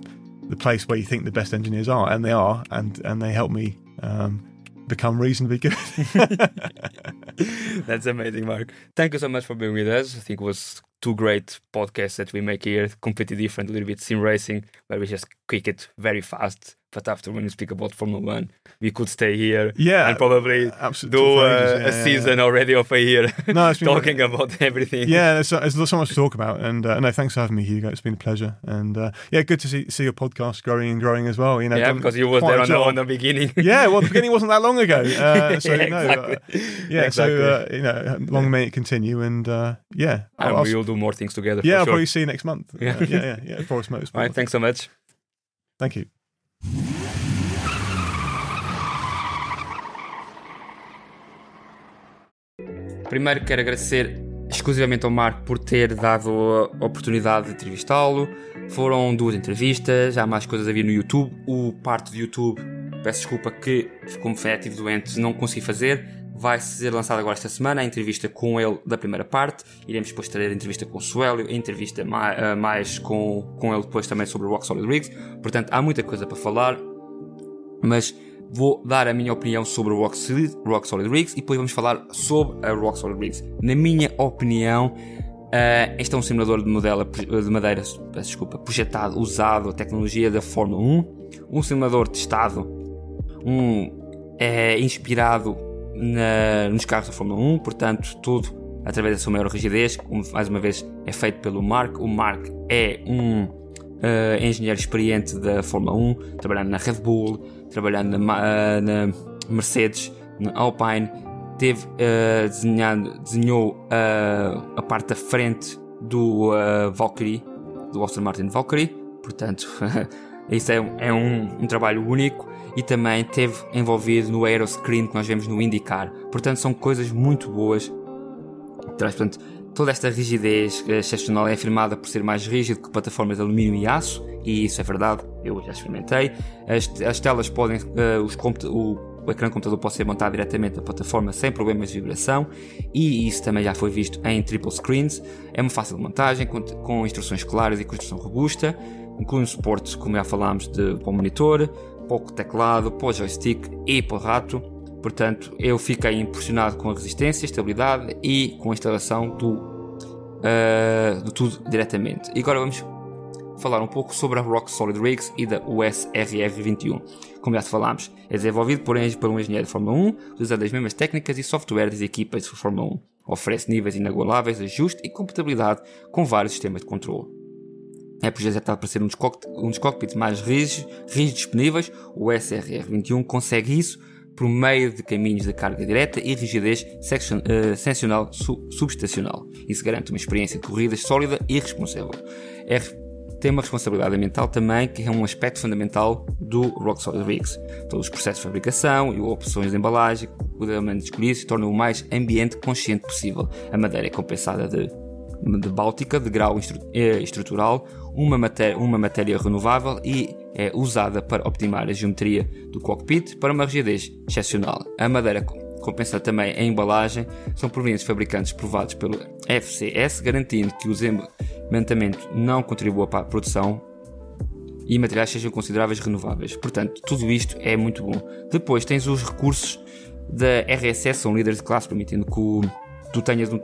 the place where you think the best engineers are, and they are, and and they help me um, become reasonably good. That's amazing, Mark. Thank you so much for being with us. I think it was two great podcasts that we make here, completely different, a little bit sim racing, where we just quick it very fast. But after when you speak about Formula One, we could stay here Yeah, and probably absolutely. do uh, ages, a yeah, yeah, season already of a year No, it's been talking about everything. Yeah, there's so, there's so much to talk about, and uh, no, thanks for having me, Hugo. It's been a pleasure, and uh, yeah, good to see see your podcast growing and growing as well. You know, Yeah, because you was quite there on the, on the beginning. Yeah, well, the beginning wasn't that long ago, uh, so Yeah, no, exactly. yeah, Exactly. so uh, you know, long may it continue, and uh, yeah, and I'll, I'll, we will do more things together. yeah, for I'll sure. probably see you next month. Yeah. Uh, yeah, yeah, yeah, Forest Motorsport. All right, thanks so much. Thank you. Primeiro quero agradecer exclusivamente ao Marco por ter dado a oportunidade de entrevistá-lo. Foram duas entrevistas, há mais coisas a vir no YouTube. O parte do YouTube, peço desculpa que, como foi ativo doente, não consegui fazer. Vai ser lançado agora esta semana a entrevista com ele da primeira parte. Iremos depois ter a entrevista com o Suélio, a entrevista mais, mais com, com ele depois também sobre o Rock Solid Rigs. Portanto, há muita coisa para falar mas vou dar a minha opinião sobre o Rock Solid, Rock Solid Rigs e depois vamos falar sobre a Rock Solid Rigs. Na minha opinião, uh, este é um simulador de, modelo, de madeira desculpa, projetado, usado a tecnologia da Fórmula 1, um simulador testado, um, é inspirado na, nos carros da Fórmula 1, portanto, tudo através da sua maior rigidez, como mais uma vez é feito pelo Mark. O Mark é um uh, engenheiro experiente da Fórmula 1, trabalhando na Red Bull, trabalhando na, uh, na Mercedes, na Alpine, teve uh, desenhado, desenhou a parte da frente do Valkyrie, do Aston Martin Valkyrie, portanto, isso é, é um, um, trabalho único e também teve envolvido no Aeroscreen que nós vemos no IndyCar. Portanto, são coisas muito boas. Portanto, Toda esta rigidez excepcional é afirmada por ser mais rígido que plataformas de alumínio e aço, e isso é verdade, eu já experimentei. As, as telas podem, uh, os o, o ecrã do computador pode ser montado diretamente na plataforma sem problemas de vibração, e isso também já foi visto em triple screens. É uma fácil montagem, com, com instruções claras e construção robusta, inclui um suporte, como já falámos, de, para o monitor, para o teclado, para joystick e para rato. Portanto, eu fiquei impressionado com a resistência, estabilidade e com a instalação do, uh, do tudo diretamente. E agora vamos falar um pouco sobre a Rock Solid Rigs e da USRR21. Como já falámos, é desenvolvido por, por um engenheiro de Fórmula 1, usando as mesmas técnicas e software das equipas de Fórmula 1. Oferece níveis inagualáveis de ajuste e compatibilidade com vários sistemas de controle. É projetado para ser um dos, um dos cockpits mais rígidos, disponíveis. O SRR21 consegue isso por meio de caminhos de carga direta e rigidez section, uh, seccional su, subestacional. Isso garante uma experiência de corridas sólida e responsável. É, tem uma responsabilidade ambiental também, que é um aspecto fundamental do Rock Solid Rigs. Todos os processos de fabricação e opções de embalagem, cuidadosamente escolhidos, se tornam o mais ambiente consciente possível. A madeira é compensada de, de báltica, de grau eh, estrutural, uma matéria, uma matéria renovável e é usada para optimizar a geometria do cockpit para uma rigidez excepcional. A madeira compensa também a embalagem, são provenientes de fabricantes provados pelo FCS, garantindo que o desmantelamento não contribua para a produção e materiais sejam consideráveis renováveis. Portanto, tudo isto é muito bom. Depois tens os recursos da RSS, são líderes de classe, permitindo que tu tenhas um,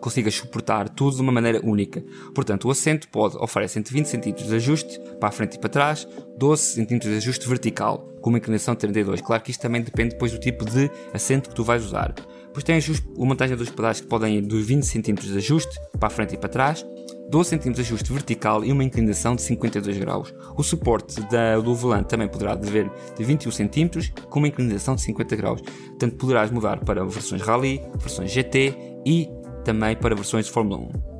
consigas suportar tudo de uma maneira única. Portanto, o assento pode oferecer entre 20 cm de ajuste para a frente e para trás, 12 cm de ajuste vertical, com uma inclinação de 32. Claro que isto também depende depois do tipo de assento que tu vais usar. Depois tem a montagem dos pedais que podem ir dos 20 cm de ajuste para a frente e para trás, 12 cm de ajuste vertical e uma inclinação de 52 graus. O suporte da, do volante também poderá dever de 21 cm com uma inclinação de 50 graus. Portanto, poderás mudar para versões Rally, versões GT e também para versões de Fórmula 1.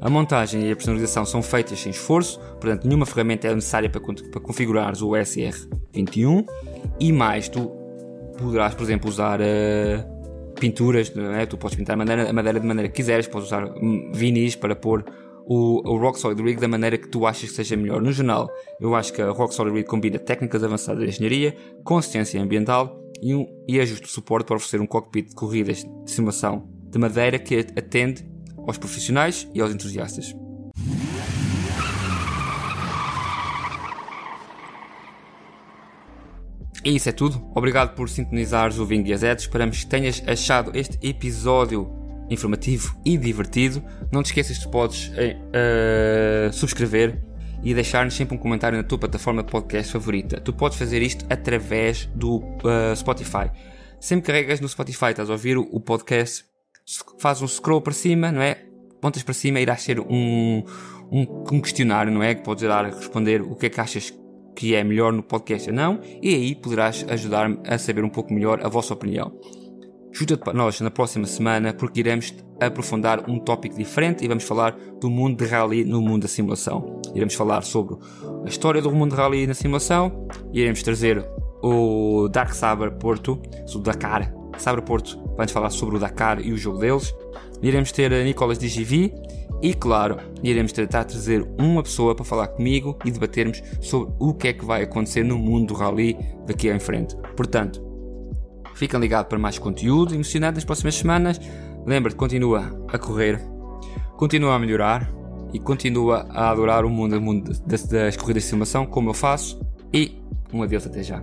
A montagem e a personalização são feitas sem esforço, portanto, nenhuma ferramenta é necessária para, para configurares o SR21 e mais, tu poderás, por exemplo, usar uh, pinturas, é? tu podes pintar a madeira, a madeira de maneira que quiseres, podes usar hum, vinis para pôr o, o Rock Solid Rig da maneira que tu achas que seja melhor. No geral, eu acho que a Rock Solid Rig combina técnicas avançadas de engenharia, consistência ambiental e, um, e ajuste de suporte para oferecer um cockpit de corridas de simulação de madeira que atende aos profissionais e aos entusiastas. E isso é tudo. Obrigado por sintonizares o Vinho Gazette. Esperamos que tenhas achado este episódio informativo e divertido. Não te esqueças que podes uh, subscrever e deixar-nos sempre um comentário na tua plataforma de podcast favorita. Tu podes fazer isto através do uh, Spotify. Sempre carregas no Spotify, estás a ouvir o, podcast, faz um scroll para cima, não é? Pontas para cima, irás ser um, um, um questionário, não é? Que podes dar a responder o que é que achas que é melhor no podcast ou não, e aí poderás ajudar-me a saber um pouco melhor a vossa opinião. Junta-te para nós na próxima semana porque iremos aprofundar um tópico diferente e vamos falar do mundo de rally no mundo da simulação. Iremos falar sobre a história do mundo de rally na simulação, iremos trazer o Dark Saber Porto, o Dakar Saber Porto, vai-nos falar sobre o Dakar e o jogo deles. Iremos ter a Nicolas DGV e, claro, iremos tentar trazer uma pessoa para falar comigo e debatermos sobre o que é que vai acontecer no mundo do rally daqui em frente. Portanto, Fiquem ligados para mais conteúdo emocionante nas próximas semanas. Lembra-te, continua a correr, continua a melhorar e continua a adorar o mundo, o mundo das, das corridas de simulação, como eu faço. E um adeus até já.